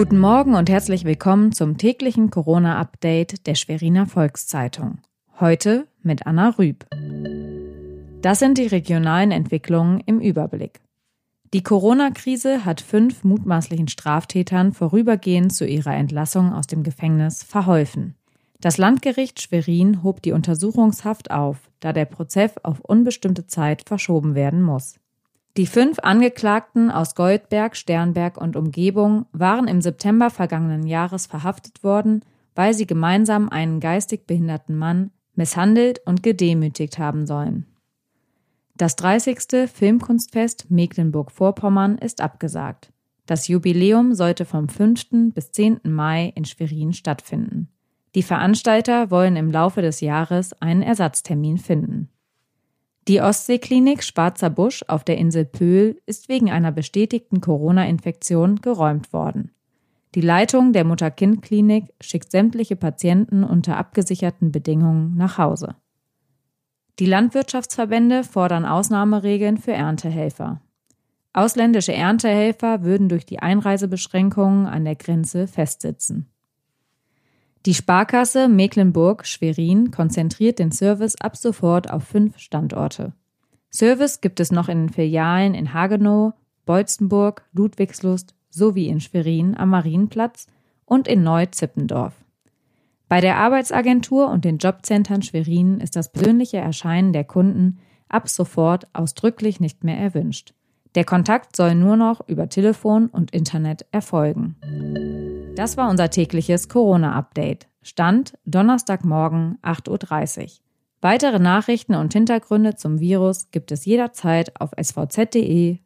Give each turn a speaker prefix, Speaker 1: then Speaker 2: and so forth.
Speaker 1: Guten Morgen und herzlich willkommen zum täglichen Corona-Update der Schweriner Volkszeitung. Heute mit Anna Rüb. Das sind die regionalen Entwicklungen im Überblick. Die Corona-Krise hat fünf mutmaßlichen Straftätern vorübergehend zu ihrer Entlassung aus dem Gefängnis verholfen. Das Landgericht Schwerin hob die Untersuchungshaft auf, da der Prozess auf unbestimmte Zeit verschoben werden muss. Die fünf Angeklagten aus Goldberg, Sternberg und Umgebung waren im September vergangenen Jahres verhaftet worden, weil sie gemeinsam einen geistig behinderten Mann misshandelt und gedemütigt haben sollen. Das 30. Filmkunstfest Mecklenburg-Vorpommern ist abgesagt. Das Jubiläum sollte vom 5. bis 10. Mai in Schwerin stattfinden. Die Veranstalter wollen im Laufe des Jahres einen Ersatztermin finden. Die Ostseeklinik Schwarzer Busch auf der Insel Pöhl ist wegen einer bestätigten Corona-Infektion geräumt worden. Die Leitung der Mutter-Kind-Klinik schickt sämtliche Patienten unter abgesicherten Bedingungen nach Hause. Die Landwirtschaftsverbände fordern Ausnahmeregeln für Erntehelfer. Ausländische Erntehelfer würden durch die Einreisebeschränkungen an der Grenze festsitzen. Die Sparkasse Mecklenburg-Schwerin konzentriert den Service ab sofort auf fünf Standorte. Service gibt es noch in den Filialen in Hagenow, Beutzenburg, Ludwigslust sowie in Schwerin am Marienplatz und in Neu-Zippendorf. Bei der Arbeitsagentur und den Jobcentern Schwerin ist das persönliche Erscheinen der Kunden ab sofort ausdrücklich nicht mehr erwünscht. Der Kontakt soll nur noch über Telefon und Internet erfolgen. Das war unser tägliches Corona-Update. Stand Donnerstagmorgen 8.30 Uhr. Weitere Nachrichten und Hintergründe zum Virus gibt es jederzeit auf svz.de-corona.